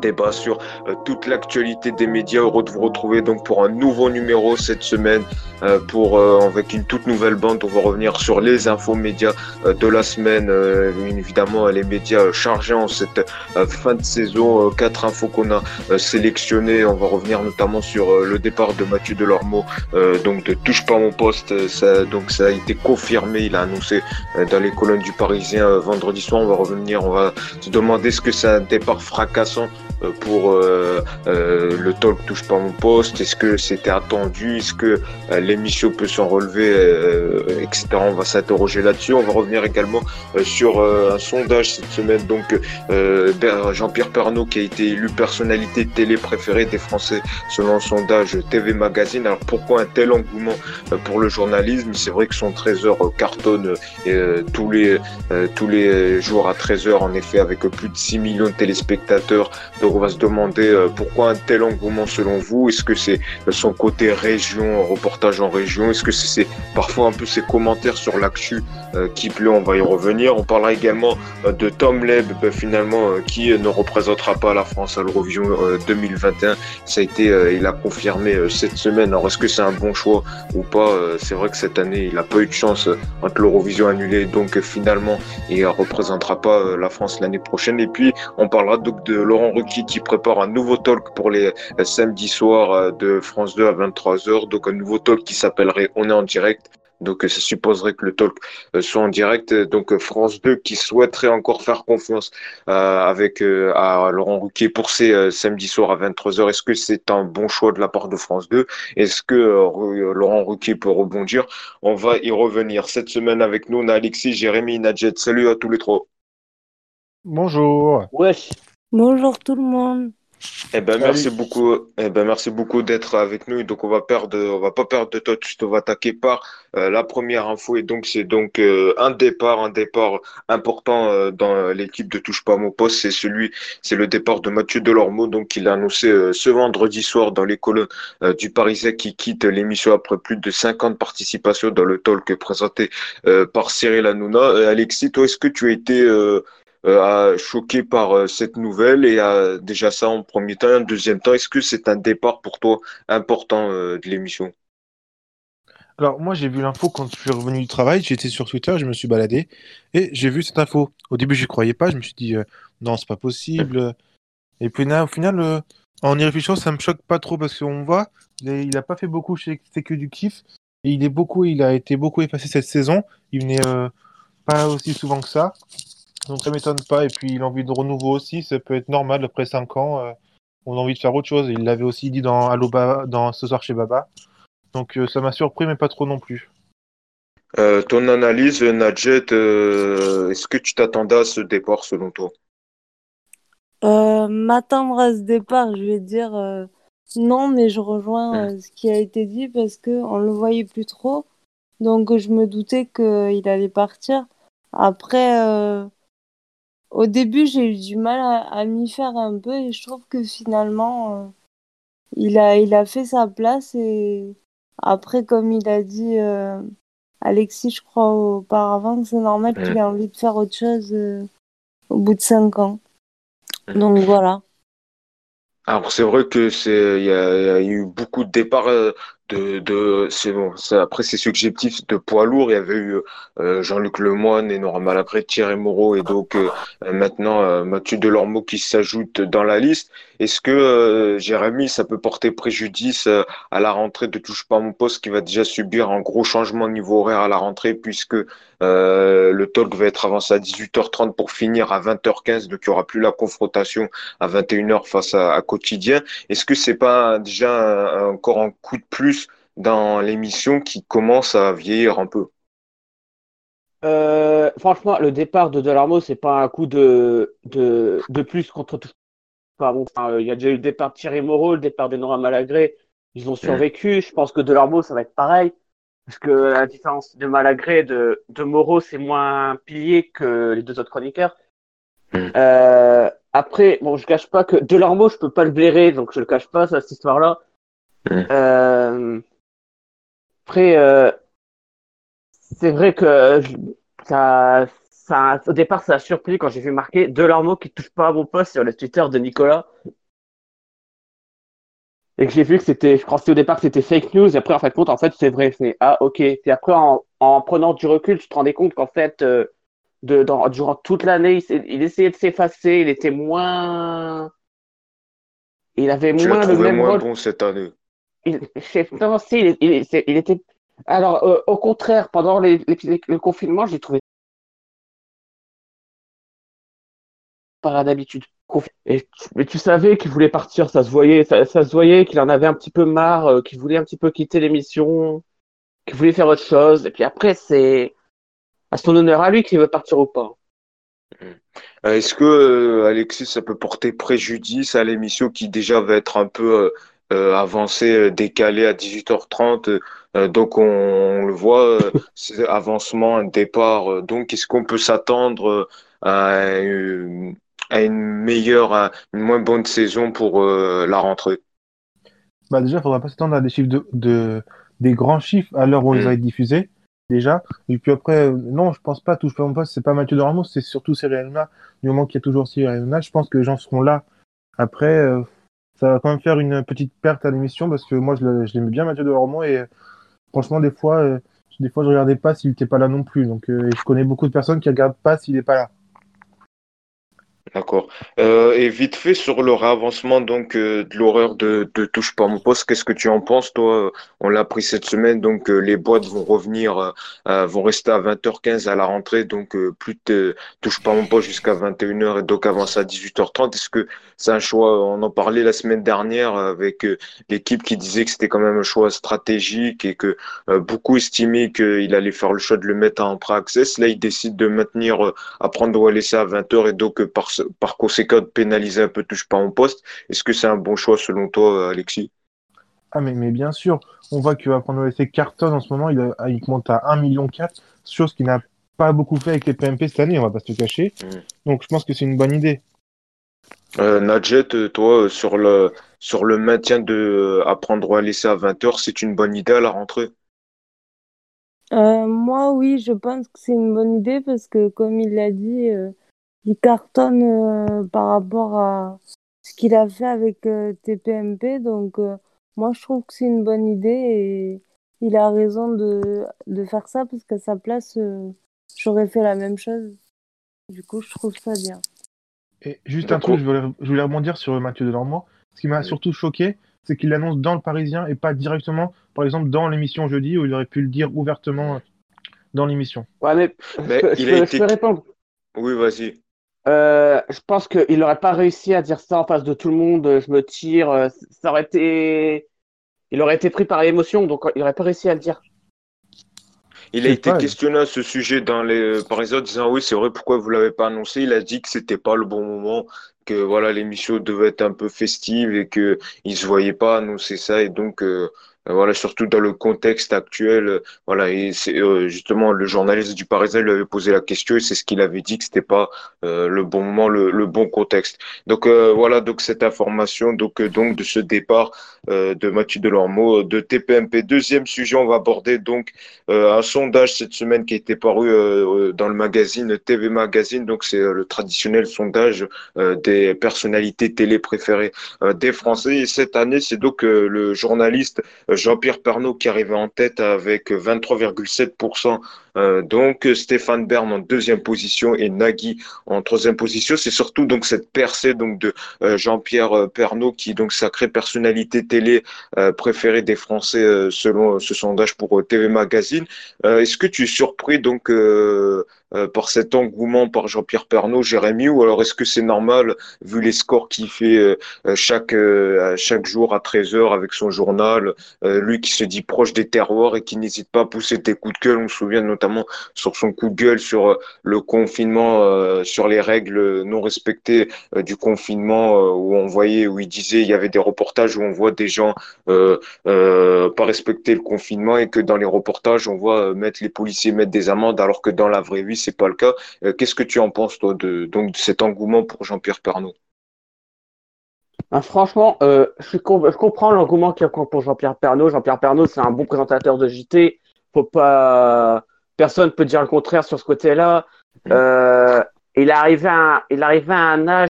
débat sur euh, toute l'actualité des médias. Heureux de vous retrouver donc pour un nouveau numéro cette semaine euh, pour euh, avec une toute nouvelle bande. On va revenir sur les infos médias de la semaine. évidemment, les médias chargés en cette fin de saison. quatre infos qu'on a sélectionnées. On va revenir notamment sur le départ de Mathieu Delormeau. donc de touche pas mon poste. Ça, donc ça a été confirmé. Il a annoncé dans les colonnes du Parisien vendredi soir. On va revenir. On va se demander ce que c'est un départ fracassant euh, pour euh, euh, le talk touche pas mon poste Est-ce que c'était attendu? Est-ce que l'émission peut s'en relever, etc. On va s'interroger là-dessus. On va revenir également sur un sondage cette semaine. Donc Jean-Pierre Pernaud qui a été élu personnalité télé préférée des Français selon un sondage TV Magazine. Alors pourquoi un tel engouement pour le journalisme? C'est vrai que son 13h cartonne tous les tous les jours à 13h en effet avec plus de 6 millions de téléspectateurs. Donc on va se demander euh, pourquoi un tel engouement selon vous? Est-ce que c'est son côté région, reportage en région Est-ce que c'est parfois un peu ses commentaires sur l'actu euh, qui plaît On va y revenir. On parlera également euh, de Tom Leb, ben, finalement, qui ne représentera pas la France à l'Eurovision 2021. Ça a été, il a confirmé cette semaine. Alors est-ce que c'est un bon choix ou pas C'est vrai que cette année, il n'a pas eu de chance entre l'Eurovision annulée, donc finalement, il ne représentera pas la France l'année prochaine. Et puis, on parlera donc de Laurent Ruquier qui, prépare un nouveau talk pour les samedis soirs euh, de France 2 à 23h. Donc un nouveau talk qui s'appellerait On est en direct. Donc ça supposerait que le talk euh, soit en direct. Donc France 2 qui souhaiterait encore faire confiance euh, avec à Laurent Ruquier pour ces samedis soirs à 23h. Est-ce que c'est un bon choix de la part de France 2 Est-ce que Laurent Ruquier peut rebondir? On va y revenir. Cette semaine avec nous, on a Alexis, Jérémy, Nadjet. Salut à tous les trois. Bonjour. Wesh. Bonjour tout le monde. Eh ben, merci beaucoup, eh ben, merci beaucoup d'être avec nous. donc, on va perdre, on va pas perdre de temps. On va attaquer par euh, la première info. Et donc, c'est donc euh, un départ, un départ important euh, dans l'équipe de Touche pas mon poste. C'est celui, c'est le départ de Mathieu Delormeau. Donc, il a annoncé ce vendredi soir dans les colonnes du Parisien qui quitte l'émission après plus de 50 participations dans le talk présenté par Cyril Hanouna. Alexis, toi, est-ce que tu as été euh, choqué par euh, cette nouvelle et a déjà ça en premier temps. En deuxième temps, est-ce que c'est un départ pour toi important euh, de l'émission? Alors moi j'ai vu l'info quand je suis revenu du travail, j'étais sur Twitter, je me suis baladé et j'ai vu cette info. Au début je croyais pas, je me suis dit non c'est pas possible. Et puis au final, en y réfléchissant, ça me choque pas trop parce qu'on voit, il a pas fait beaucoup chez C'est que du kiff et il est beaucoup, il a été beaucoup effacé cette saison. Il venait pas aussi souvent que ça. Donc ça m'étonne pas. Et puis l'envie de renouveau aussi, ça peut être normal après 5 ans. Euh, on a envie de faire autre chose. Il l'avait aussi dit dans Allo dans ce soir chez Baba. Donc euh, ça m'a surpris, mais pas trop non plus. Euh, ton analyse, Nadjet, est-ce que tu t'attendais à ce départ selon toi? M'attendre à ce départ, je vais dire non, mais je rejoins ce qui a été dit parce qu'on ne le voyait plus trop. Donc je me doutais qu'il allait partir. Après, au début, j'ai eu du mal à, m'y faire un peu et je trouve que finalement, euh, il, a, il a fait sa place et après, comme il a dit euh, Alexis, je crois auparavant, c'est normal qu'il ait envie de faire autre chose euh, au bout de cinq ans. Donc voilà. Alors c'est vrai que c'est il y, a eu beaucoup de départs de, de c'est bon, après c'est subjectif de poids lourd. Il y avait eu euh, Jean-Luc Lemoine et Nora Malagré, Thierry Moreau et donc euh, maintenant euh, Mathieu Delormeau qui s'ajoute dans la liste. Est-ce que Jérémy, ça peut porter préjudice à la rentrée de Touche pas mon poste qui va déjà subir un gros changement de niveau horaire à la rentrée puisque le talk va être avancé à 18h30 pour finir à 20h15, donc il n'y aura plus la confrontation à 21h face à, quotidien. Est-ce que c'est pas déjà encore un coup de plus dans l'émission qui commence à vieillir un peu euh, Franchement, le départ de Delarmo, c'est pas un coup de, de, de plus contre tout. il y a déjà eu le départ de Thierry Moreau, le départ de Nora Malagré. Ils ont survécu. Je pense que Delarmo, ça va être pareil. Parce que la différence de Malagré et de, de Moreau, c'est moins pilier que les deux autres chroniqueurs. Hmm. Euh, après, bon, je cache pas que Delarmo, je peux pas le blairer, donc je le cache pas, cette histoire-là. Euh, après, euh, c'est vrai que ça, ça, au départ, ça a surpris quand j'ai vu marquer Delormeau qui touche pas à mon poste sur le Twitter de Nicolas. Et que j'ai vu que c'était, je pensais au départ que c'était fake news, et après, en fait, compte, en fait, c'est vrai. C'est, ah, ok. Et après, en, en, prenant du recul, tu te rendais compte qu'en fait, euh, de, dans, durant toute l'année, il, il, essayait de s'effacer, il était moins. Il avait tu moins le même moins rôle. bon cette année. Il, je- non, si, il, il- c'est- il était. Alors, euh, au contraire, pendant les, les- le confinement, j'ai trouvé pas d'habitude. Et tu, mais tu savais qu'il voulait partir, ça se voyait, ça, ça se voyait qu'il en avait un petit peu marre, euh, qu'il voulait un petit peu quitter l'émission, qu'il voulait faire autre chose. Et puis après, c'est à son honneur à lui qu'il veut partir ou pas. Euh, Est-ce que, euh, Alexis, ça peut porter préjudice à l'émission qui déjà va être un peu euh, avancée, euh, décalée à 18h30? euh, donc, on, on le voit, c'est avancement, un départ. donc, est-ce qu'on peut s'attendre à, une, à une meilleure, à une moins bonne saison pour la rentrée? Bah déjà, il faudra pas s'attendre à des chiffres de, de- des grands chiffres à l'heure où on les a diffusés, déjà. Et puis après, euh, non, je pense pas, touche pas mon poste, c'est pas Mathieu de Ramos, c'est surtout Cyril Hanouna. Du moment qu'il y a toujours Cyril Hanouna, je pense que les gens seront là. Après, euh, ça va quand même faire une petite perte à l'émission parce que moi, je l'aimais bien, Mathieu de Ramos, et franchement, des fois, euh, des fois, je regardais pas s'il était pas là non plus. Donc, euh, je connais beaucoup de personnes qui regardent pas s'il est pas là. D'accord. Euh, et vite fait sur le réavancement donc euh, de l'horaire de, de Touche pas mon poste, qu'est-ce que tu en penses toi? On l'a appris cette semaine, donc euh, les boîtes vont revenir, euh, euh, vont rester à 20h15 à la rentrée, donc euh, plus de Touche pas mon poste jusqu'à 21h et donc avancer à 18h30. Est-ce que c'est un choix? On en parlait la semaine dernière avec l'équipe qui disait que c'était quand même un choix stratégique et que beaucoup estimaient qu'il allait faire le choix de le mettre en pré-access. Là, il décide de maintenir à prendre ou à laisser à 20h et donc par, par conséquent de pénaliser un peu touche pas en poste. Est-ce que c'est un bon choix selon toi, Alexis? Ah, mais, mais bien sûr, on voit que Apprendre à laisser cartonne en ce moment, il, a- il monte à 1,4 million, chose qu'il n'a pas beaucoup fait avec les PMP cette année, on va pas se le cacher. Mm. Donc je pense que c'est une bonne idée. Euh, Nadjet, euh, toi, euh, sur le, sur le maintien de euh, apprendre ou à laisser à 20h, c'est une bonne idée à la rentrée? Euh, moi, oui, je pense que c'est une bonne idée parce que, comme il l'a dit, euh, il cartonne euh, par rapport à ce qu'il a fait avec euh, TPMP. Donc, euh, moi, je trouve que c'est une bonne idée et il a raison de, de faire ça parce qu'à sa place, euh, j'aurais fait la même chose. Du coup, je trouve ça bien. Et juste un D'accord. truc, je voulais, je voulais rebondir sur Mathieu Delormeau. Ce qui m'a Oui. surtout choqué, c'est qu'il l'annonce dans le Parisien et pas directement, par exemple, dans l'émission jeudi, où il aurait pu le dire ouvertement dans l'émission. Ouais, mais, Mais je, peux- il je a été- je peux répondre. Oui, vas-y. Euh, je pense qu'il n'aurait pas réussi à dire ça en face de tout le monde. euh, Je me tire. euh, Ça aurait été. Il aurait été pris par l'émotion, donc il n'aurait pas réussi à le dire. Il a été pas- questionné à ce sujet dans les, par les autres, disant oui, c'est vrai, pourquoi vous l'avez pas annoncé? Il a dit que c'était pas le bon moment, que voilà, l'émission devait être un peu festive et que il se voyait pas annoncer ça et donc euh, voilà, surtout dans le contexte actuel, euh, voilà, et c'est euh, justement le journaliste du Parisien lui avait posé la question et c'est ce qu'il avait dit que c'était pas euh, le bon moment, le, bon contexte. Donc euh, voilà, donc cette information, donc euh, donc de ce départ euh, de Mathieu Delormeau de TPMP. Deuxième sujet, on va aborder donc euh, un sondage cette semaine qui a été paru euh, dans le magazine TV Magazine. Donc, c'est euh, le traditionnel sondage euh, des personnalités télé préférées euh, des Français. Et cette année, c'est donc euh, le journaliste euh, Jean-Pierre Pernaut qui arrivait en tête avec 23,7%. Euh, donc, Stéphane Bern en deuxième position et Nagui en troisième position. C'est surtout donc cette percée donc de euh, Jean-Pierre euh, Pernaut qui est donc sacrée personnalité télé préférée des Français selon ce sondage pour TV Magazine. Est-ce que tu es surpris donc par cet engouement par Jean-Pierre Pernaut, Jérémy, ou alors est-ce que c'est normal vu les scores qu'il fait chaque chaque jour à 13 heures avec son journal, lui qui se dit proche des terroirs et qui n'hésite pas à pousser des coups de gueule? On se souvient notamment sur son coup de gueule sur euh, le confinement, euh, sur les règles non respectées euh, du confinement, où on voyait, où il disait, il y avait des reportages où on voit des gens pas respecter le confinement et que dans les reportages, on voit mettre les policiers mettre des amendes alors que dans la vraie vie, c'est pas le cas. Qu'est-ce que tu en penses, toi, de, donc, cet engouement pour Jean-Pierre Pernaut? Ah, franchement, je, comprends l'engouement qu'il y a pour Jean-Pierre Pernaut. Jean-Pierre Pernaut, c'est un bon présentateur de JT. Faut pas, personne peut dire le contraire sur ce côté-là. Euh, il arrivait à, il arrivait à un âge.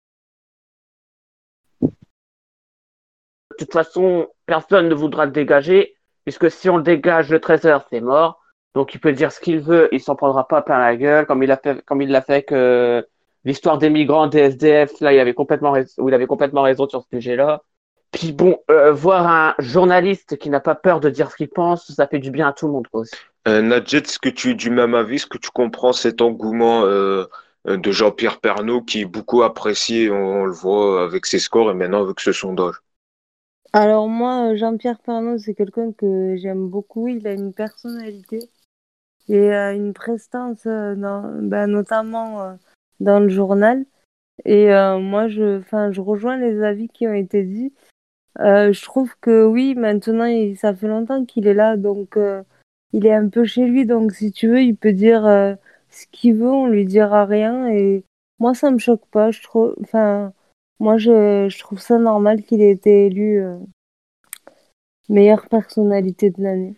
De toute façon, personne ne voudra le dégager, puisque si on le dégage le 13h, c'est mort. Donc il peut dire ce qu'il veut, il s'en prendra pas plein la gueule, comme il a fait, comme il l'a fait que l'histoire des migrants, des SDF, là, il avait complètement raison, où il avait complètement raison sur ce sujet-là. Puis bon, euh, voir un journaliste qui n'a pas peur de dire ce qu'il pense, ça fait du bien à tout le monde aussi. Euh, Nadjet, est-ce que tu es du même avis? Est-ce que tu comprends cet engouement euh, de Jean-Pierre Pernaud qui est beaucoup apprécié, on, le voit avec ses scores et maintenant avec ce sondage? Alors moi, Jean-Pierre Pernaud, c'est quelqu'un que j'aime beaucoup. Il a une personnalité et euh, une prestance, euh, ben, notamment euh, dans le journal. Et euh, moi, je, rejoins les avis qui ont été dits. Euh, je trouve que oui, maintenant, ça fait longtemps qu'il est là, donc euh, il est un peu chez lui. Donc, si tu veux, il peut dire euh, ce qu'il veut, on lui dira rien. Et moi, ça me choque pas. Je trouve, enfin, moi, je, trouve ça normal qu'il ait été élu euh, meilleure personnalité de l'année.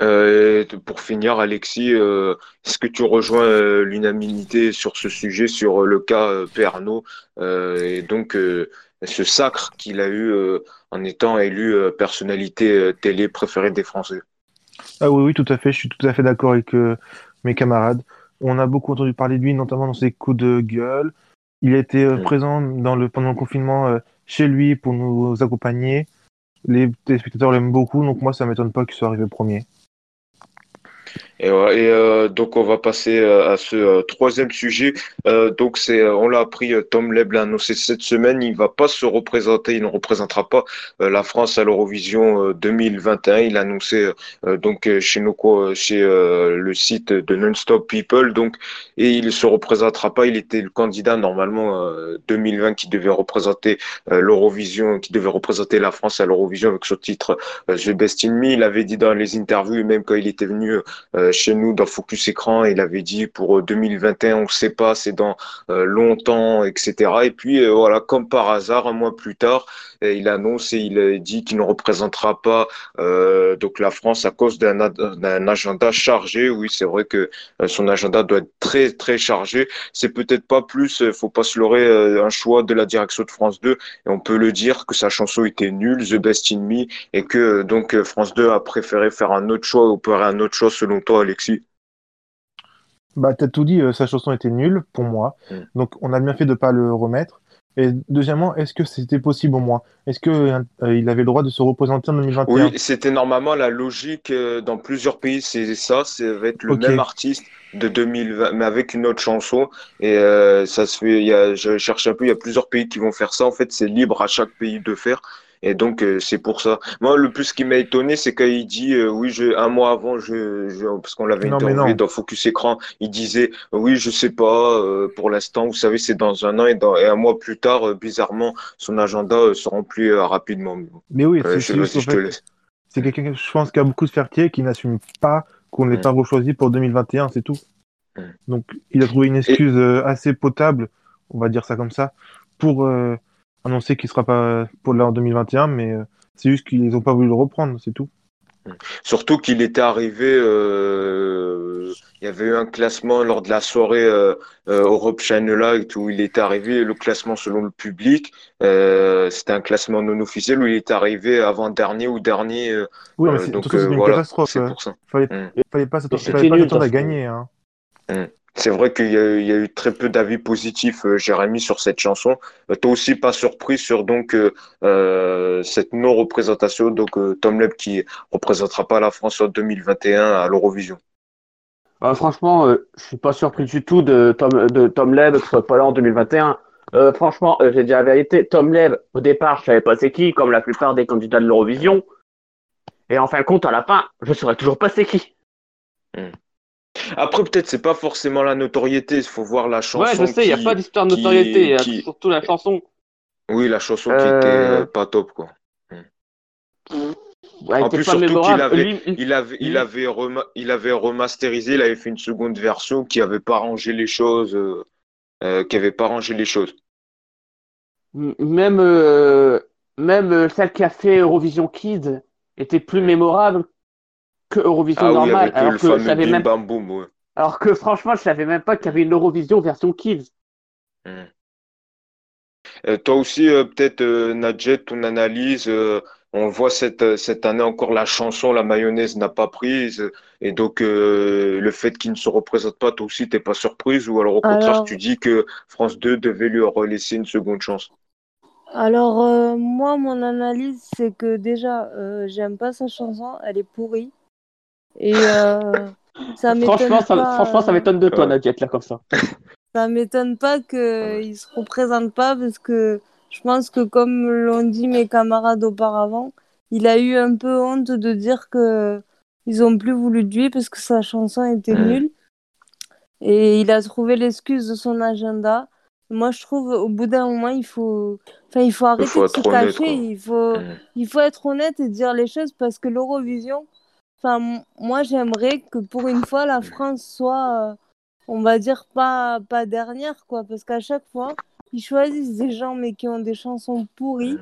Euh, pour finir, Alexis, est-ce que tu rejoins l'unanimité sur ce sujet, sur le cas euh, et donc ce sacre qu'il a eu en étant élu personnalité télé préférée des Français? Ah oui, oui, tout à fait. Je suis tout à fait d'accord avec euh, mes camarades. On a beaucoup entendu parler de lui, notamment dans ses coups de gueule. Il a été euh, Mm. présent dans le, pendant le confinement euh, chez lui pour nous accompagner. Les téléspectateurs l'aiment beaucoup, donc moi, ça m'étonne pas qu'il soit arrivé premier. Et. Et, euh, donc on va passer euh, à ce euh, troisième sujet. Euh, donc c'est, euh, on l'a appris, euh, Tom Leb l'a annoncé cette semaine, il va pas se représenter, il ne représentera pas la France à l'Eurovision euh, 2021. Il a annoncé donc chez nos chez le site de Nonstop People. Donc et il se représentera pas. Il était le candidat normalement euh, 2020 qui devait représenter l'Eurovision, qui devait représenter la France à l'Eurovision avec son titre The Best in Me. Il avait dit dans les interviews, même quand il était venu euh, chez nous dans Focus Écran, il avait dit pour euh, 2021, on ne sait pas, c'est dans euh, longtemps, etc. Et puis euh, voilà, comme par hasard, un mois plus tard, il annonce et il dit qu'il ne représentera pas euh, donc la France à cause d'un agenda chargé. Oui, c'est vrai que euh, son agenda doit être très très chargé. C'est peut-être pas plus, euh, faut pas se leurrer, un choix de la direction de France 2. Et on peut le dire que sa chanson était nulle, The Best in Me, et que donc France 2 a préféré faire un autre choix, opérer un autre choix selon toi, Alexis. Bah, t'as tout dit, euh, sa chanson était nulle pour moi. Mm. Donc, on a bien fait de pas le remettre. Et deuxièmement, est-ce que c'était possible au moins? Est-ce que euh, avait le droit de se représenter en 2021? Oui, c'était normalement la logique euh, dans plusieurs pays, c'est ça, ça va être le même artiste de 2020, mais avec une autre chanson. Et euh, ça se fait, il y a, je cherche un peu, il y a plusieurs pays qui vont faire ça. En fait, c'est libre à chaque pays de faire. Et donc, euh, c'est pour ça. Moi, le plus qui m'a étonné, c'est quand il dit, euh, oui, je, un mois avant, je, je parce qu'on l'avait interviewé dans Focus Écran, il disait, oui, je sais pas, euh, pour l'instant, vous savez, c'est dans un an et, dans, et un mois plus tard, euh, bizarrement, son agenda euh, se remplit euh, rapidement. Mais oui, c'est je, c'est quelqu'un, je pense, qui a beaucoup de fierté, qui n'assume pas qu'on ne l'ait Mm. pas rechoisi pour 2021, c'est tout. Mm. Donc, il a trouvé une excuse euh, assez potable, on va dire ça comme ça, pour annoncer qu'il sera pas pour là en 2021, mais euh, c'est juste qu'ils n'ont pas voulu le reprendre, c'est tout. Surtout qu'il était arrivé, euh, il y avait eu un classement lors de la soirée euh, euh, Europe Channel Light où il était arrivé, le classement selon le public, euh, c'était un classement non officiel où il était arrivé avant-dernier ou dernier. euh, Oui, mais c'est, euh, une voilà, catastrophe. pour ça. Fallait, Mm. fallait pas s'attendre, à gagner. Hein. C'est vrai qu'il y a, eu- il y a eu très peu d'avis positifs, euh, Jérémy, sur cette chanson. Euh, toi aussi pas surpris sur donc euh, euh, cette non-représentation, donc euh, Tom Leb qui représentera pas la France en 2021 à l'Eurovision. Euh, franchement, euh, je suis pas surpris du tout de Tom, de Tom Leb qui soit pas là en 2021. Euh, franchement, euh, j'ai dit la vérité. Tom Leb, au départ, je savais pas c'est qui, comme la plupart des candidats de l'Eurovision. Et en fin de compte, à la fin, je saurais toujours pas c'est qui. Après, peut-être c'est pas forcément la notoriété, il faut voir la chanson Ouais, je sais, il y a pas d'histoire de notoriété, il y a qui- surtout la chanson. Oui, la chanson qui Euh, était euh, pas top, quoi. En plus, surtout qu'il avait, Lui- il avait, il avait, rema- il avait remasterisé, il avait fait une seconde version qui avait pas rangé les choses, euh, euh, qui avait pas rangé les choses. Même, euh, même celle qui a fait Eurovision Kids était plus mémorable que Eurovision Ah normale, alors le que je fameux savais Bim même, Bam Boom, ouais. Alors que franchement, je savais même pas qu'il y avait une Eurovision version Kids. Hmm. Euh, toi aussi, euh, peut-être, euh, Nadjet, ton analyse, euh, on voit cette, cette année encore la chanson, la mayonnaise n'a pas prise, et donc euh, le fait qu'il ne se représente pas, toi aussi, t'es pas surprise, ou alors au contraire, tu dis que France 2 devait lui relaisser une seconde chance? alors euh, moi, mon analyse, c'est que déjà, euh, j'aime pas sa chanson, elle est pourrie. Et euh, ça Franchement, m'étonne ça, pas, franchement, ça m'étonne de toi, Ouais. Nadia, là, comme ça. ça m'étonne pas qu'il se représente pas parce que je pense que comme l'ont dit mes camarades auparavant, il a eu un peu honte de dire que ils ont plus voulu de lui parce que sa chanson était nulle et il a trouvé l'excuse de son agenda. Moi, je trouve au bout d'un moment, il faut, enfin, il faut Il arrêter faut de se cacher. Il faut, Hmm. il faut être honnête et dire les choses parce que l'Eurovision, enfin, moi, j'aimerais que pour une fois, la France soit, euh, on va dire, pas, pas dernière, quoi, parce qu'à chaque fois, ils choisissent des gens, mais qui ont des chansons pourries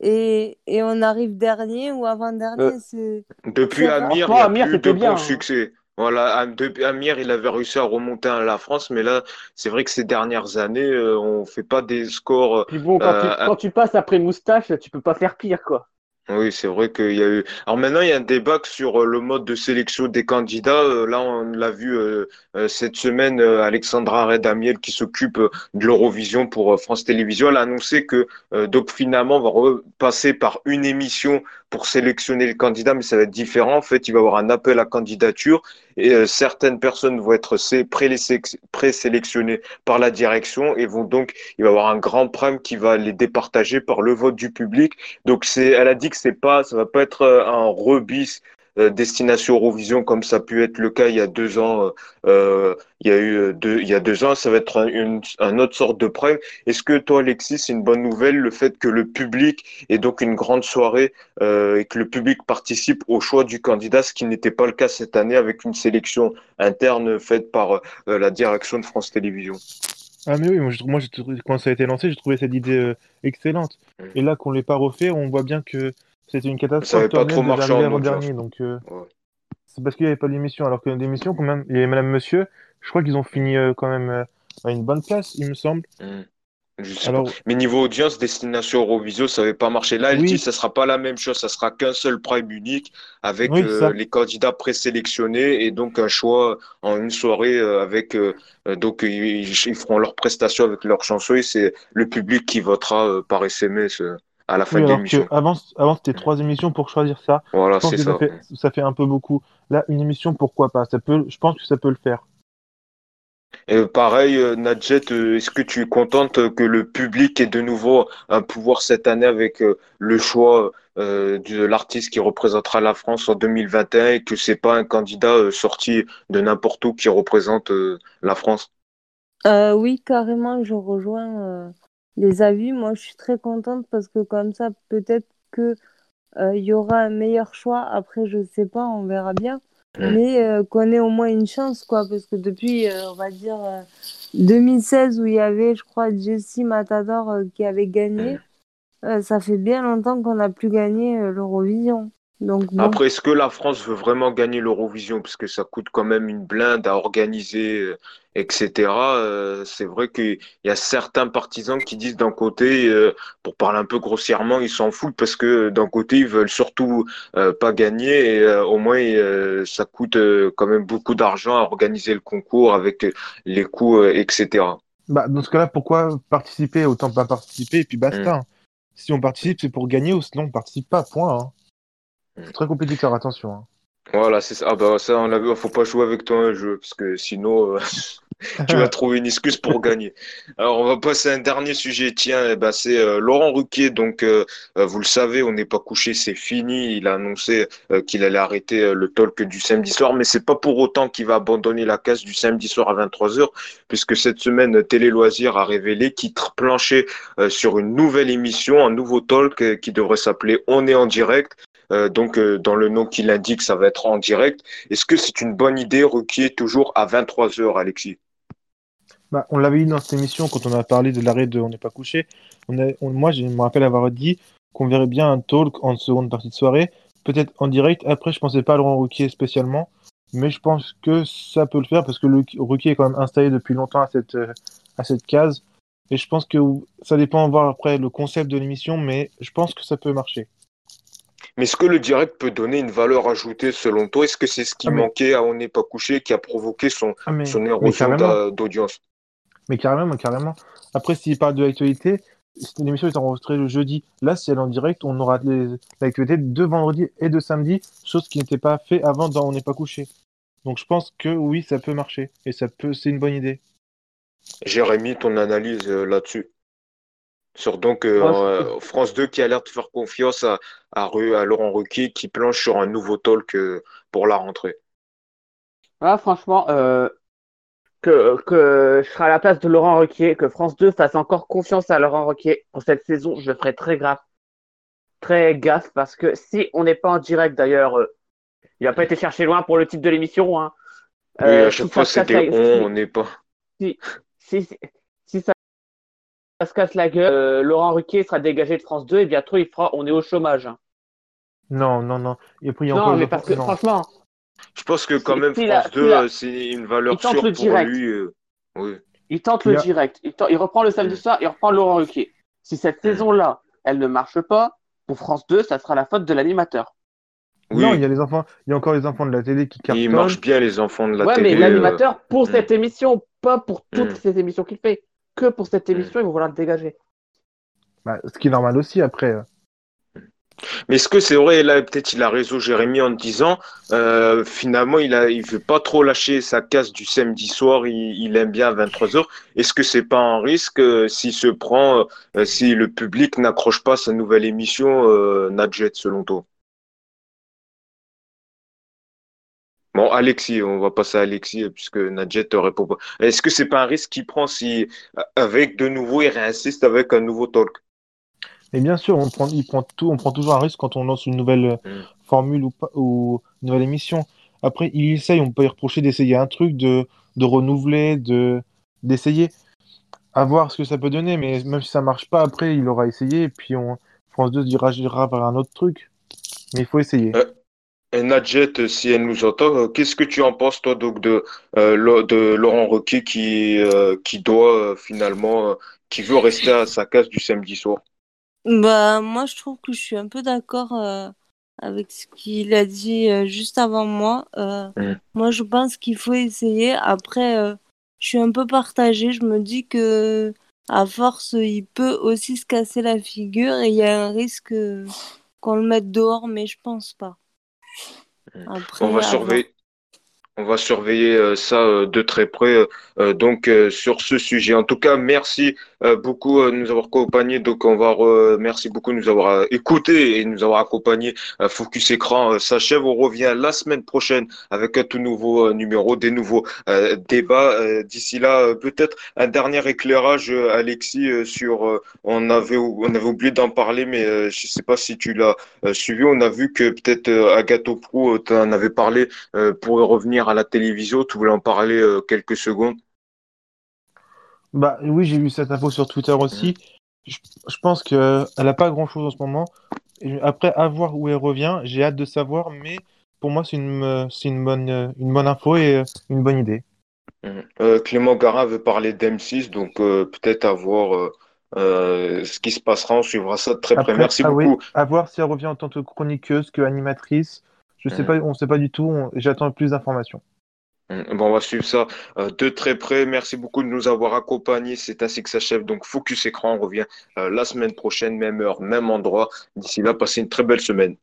et, et on arrive dernier ou Euh, avant-dernier. C'est, Depuis. Amir, il a Amir, plus de c'était bien. bons hein. succès. Voilà, depuis Amir, il avait réussi à remonter à la France, mais là, c'est vrai que ces dernières années, euh, on fait pas des scores. Puis bon, quand tu, euh, quand tu passes après Moustache, tu peux pas faire pire, quoi. Oui, c'est vrai qu'il y a eu. Alors maintenant, il y a un débat sur euh, le mode de sélection des candidats. Euh, Là, on l'a vu euh, cette semaine, Alexandra Redamiel, qui s'occupe de l'Eurovision pour France Télévisions, elle a annoncé que donc finalement, on va repasser par une émission pour sélectionner le candidat, mais ça va être différent. En fait, il va y avoir un appel à candidature et euh, certaines personnes vont être présélectionnées par la direction et vont donc, il va y avoir un grand prime qui va les départager par le vote du public. Donc elle a dit que c'est pas, ça va pas être euh, un rebis destination Eurovision comme ça a pu être le cas il y a deux ans. euh, euh, il y a eu euh, deux, il y a deux ans, ça va être un, une, un autre sorte de prime. Est-ce que toi, Alexis, c'est une bonne nouvelle le fait que le public ait donc une grande soirée euh, et que le public participe au choix du candidat, ce qui n'était pas le cas cette année avec une sélection interne faite par euh, la direction de France Télévisions? Ah mais oui, moi, je, moi quand ça a été lancé, j'ai trouvé cette idée euh, excellente. Mm. Et là qu'on l'ait pas refait, on voit bien que c'était une Ça catastrophe avait pas trop marché en avant-dernier. Donc euh, Ouais. c'est parce qu'il n'y avait pas d'émission. Alors que l'émission, quand même, il y avait Madame Monsieur, je crois qu'ils ont fini euh, quand même euh, à une bonne place, il me semble. Hmm. Alors. Mais niveau audience, Destination Eurovision, ça n'avait pas marché. Là, elle Oui. dit ça sera pas la même chose, ça sera qu'un seul prime unique avec Oui, euh, ça. les candidats présélectionnés et donc un choix en une soirée euh, avec euh, donc ils, ils feront leur prestation avec leur chanson et c'est le public qui votera par SMS à la fin oui, de alors l'émission. que avant, avant c'était trois émissions pour choisir ça. Voilà, c'est ça ça. fait, ça fait un peu beaucoup. Là, une émission, pourquoi pas? Ça peut, je pense que ça peut le faire. Et pareil, euh, Nadjet, euh, est-ce que tu es contente que le public ait de nouveau un pouvoir cette année avec euh, le choix de l'artiste qui représentera la France en 2021 et que c'est pas un candidat sorti de n'importe où qui représente la France? Euh, oui, carrément, je rejoins euh, les avis. Moi, je suis très contente parce que comme ça, peut-être que euh, il y aura un meilleur choix. Après, je sais pas, on verra bien. Mais euh, qu'on ait au moins une chance, quoi. Parce que depuis, euh, on va dire, euh, 2016, où il y avait, je crois, Jessie Matador euh, qui avait gagné, euh, ça fait bien longtemps qu'on n'a plus gagné euh, l'Eurovision. Donc, bon. Après, est-ce que la France veut vraiment gagner l'Eurovision? Parce que ça coûte quand même une blinde à organiser, euh, etc. Euh, c'est vrai qu'il y a certains partisans qui disent d'un côté, euh, pour parler un peu grossièrement, ils s'en foutent parce que d'un côté, ils veulent surtout euh, pas gagner et euh, au moins, euh, ça coûte euh, quand même beaucoup d'argent à organiser le concours avec les coûts, euh, etc. Bah, dans ce cas-là, pourquoi participer? Autant pas participer et puis basta. hein. Si on participe, c'est pour gagner ou sinon on participe pas, point. hein. C'est très compétiteur, attention. hein. Voilà, c'est ça. Ah bah ça, on l'a vu, faut pas jouer avec toi un jeu parce que sinon, euh, tu vas trouver une excuse pour gagner. Alors, on va passer à un dernier sujet. Tiens, eh ben, c'est euh, Laurent Ruquier. Donc, euh, euh, vous le savez, on n'est pas couché, c'est fini. Il a annoncé qu'il allait arrêter le talk du samedi soir, mais c'est pas pour autant qu'il va abandonner la case du samedi soir à 23h, puisque cette semaine, Télé Loisirs a révélé qu'il planchait euh, sur une nouvelle émission, un nouveau talk qui devrait s'appeler On est en direct. Euh, donc, euh, dans le nom qu'il indique, ça va être en direct. Est-ce que c'est une bonne idée, Ruquier, toujours à 23h, Alexis? Bah, on l'avait dit dans cette émission quand on a parlé de l'arrêt de On n'est pas couché. Moi, je me rappelle avoir dit qu'on verrait bien un talk en seconde partie de soirée, peut-être en direct. Après, je pensais pas à Laurent Ruquier spécialement. Mais je pense que ça peut le faire parce que le rookie est quand même installé depuis longtemps à cette, euh, case. Et je pense que ça dépend voir après le concept de l'émission, mais je pense que ça peut marcher. Mais est-ce que le direct peut donner une valeur ajoutée selon toi? Est-ce que c'est ce qui Ah, manquait à On n'est pas couché qui a provoqué son, Ah, mais, son érosion d'audience? Mais carrément, carrément. Après, s'il parle de l'actualité, si l'émission est enregistrée le jeudi. Là, si elle est en direct, on aura l'actualité de vendredi et de samedi, chose qui n'était pas fait avant dans On n'est pas couché. Donc je pense que oui, ça peut marcher. Et ça peut, c'est une bonne idée. Jérémy, ton analyse euh, là-dessus sur donc euh, euh, France 2 qui a l'air de faire confiance à, à, Ru- à Laurent Ruquier qui planche sur un nouveau talk euh, pour la rentrée. Ah, franchement, euh, que, que je serai à la place de Laurent Ruquier, que France 2 fasse encore confiance à Laurent Ruquier pour cette saison, je ferai très grave, très gaffe, parce que si on n'est pas en direct, d'ailleurs, euh, il n'a pas été cherché loin pour le titre de l'émission, hein. Oui, à chaque fois c'était on, on n'est pas. si, si, si ça, ça se casse la gueule, euh, Laurent Ruquier sera dégagé de France 2 et bientôt il fera On est au chômage. hein. Non, non, non. Et puis il y a Non, encore mais les parce que non. franchement, Je pense que quand même France si 2 la- euh, c'est une valeur il tente sûre le pour direct. lui. euh, oui. il tente le y a- direct, il, tente- il reprend le samedi Mm. soir, il reprend Laurent Ruquier. Si cette Mm. saison-là, elle ne marche pas, pour France 2, ça sera la faute de l'animateur. Oui, Non, il y a les enfants, il y a encore les enfants de la télé qui il cartonnent. marche bien les enfants de la ouais, télé. mais euh, l'animateur pour mm. cette émission, pas pour toutes ces émissions qu'il fait. Que pour cette émission, il va vouloir le dégager. Bah, ce qui est normal aussi après. euh. Mais est-ce que c'est vrai, là, peut-être il a raison, Jérémy, en disant, euh, finalement, il a, il veut pas trop lâcher sa casse du samedi soir, il, il aime bien à 23h. Est-ce que c'est pas un risque euh, s'il se prend, euh, si le public n'accroche pas sa nouvelle émission, euh, Nadjet, selon toi? Bon, Alexis, on va passer à Alexis, puisque Nadjet te répond pas. Est-ce que c'est pas un risque qu'il prend si, euh, avec de nouveau, il réinsiste avec un nouveau talk? Et bien sûr, on prend, il prend tout, on prend toujours un risque quand on lance une nouvelle euh, Mm. formule ou, une nouvelle émission. Après, il essaye, on peut y reprocher d'essayer un truc, de, de renouveler, de d'essayer, à voir ce que ça peut donner. Mais même si ça marche pas, après, il aura essayé et puis on, France 2 se dirigera vers un autre truc. Mais il faut essayer. Euh, Nadjet, si elle nous entend, euh, qu'est-ce que tu en penses, toi, donc, de, euh, de Laurent Ruquier qui, euh, qui doit euh, finalement, qui veut rester à sa case du samedi soir? Bah, moi, je trouve que je suis un peu d'accord avec ce qu'il a dit juste avant moi. Mm. Moi, je pense qu'il faut essayer. Après, je suis un peu partagée. Je me dis que à force, il peut aussi se casser la figure et il y a un risque qu'on le mette dehors, mais je pense pas. Mm. Après, On va surveiller, on va surveiller euh, ça euh, de très près, euh, donc, sur ce sujet. En tout cas, merci beaucoup de nous avoir accompagnés. Donc, on va, merci beaucoup de nous avoir écoutés et de nous avoir accompagnés. Focus Écran s'achève. On revient la semaine prochaine avec un tout nouveau numéro, des nouveaux débats. D'ici là, peut-être un dernier éclairage, Alexis, sur. on avait, on avait oublié d'en parler, mais je sais pas si tu l'as suivi. On a vu que peut-être Agathe Pro, tu en avais parlé pour revenir à la télévision. Tu voulais en parler euh, quelques secondes? Bah oui, j'ai vu cette info sur Twitter aussi. Je, je pense qu'elle n'a pas grand-chose en ce moment. Après, à voir où elle revient, j'ai hâte de savoir, mais pour moi, c'est une, euh, c'est une bonne, euh, une bonne info et une bonne idée. Mhm. Euh, Clément Garin veut parler d'M6, donc euh, peut-être à voir euh, ce qui se passera. On suivra ça de très près. Merci ah oui, beaucoup. à voir si elle revient en tant que chroniqueuse, que animatrice. Je sais Mhm. pas, on sait pas du tout. on- J'attends plus d'informations. Mhm. Bon, on va suivre ça euh, de très près. Merci beaucoup de nous avoir accompagnés. C'est ainsi que s'achève. Donc, Focus Écran, on revient euh, la semaine prochaine, même heure, même endroit. D'ici là, passez une très belle semaine.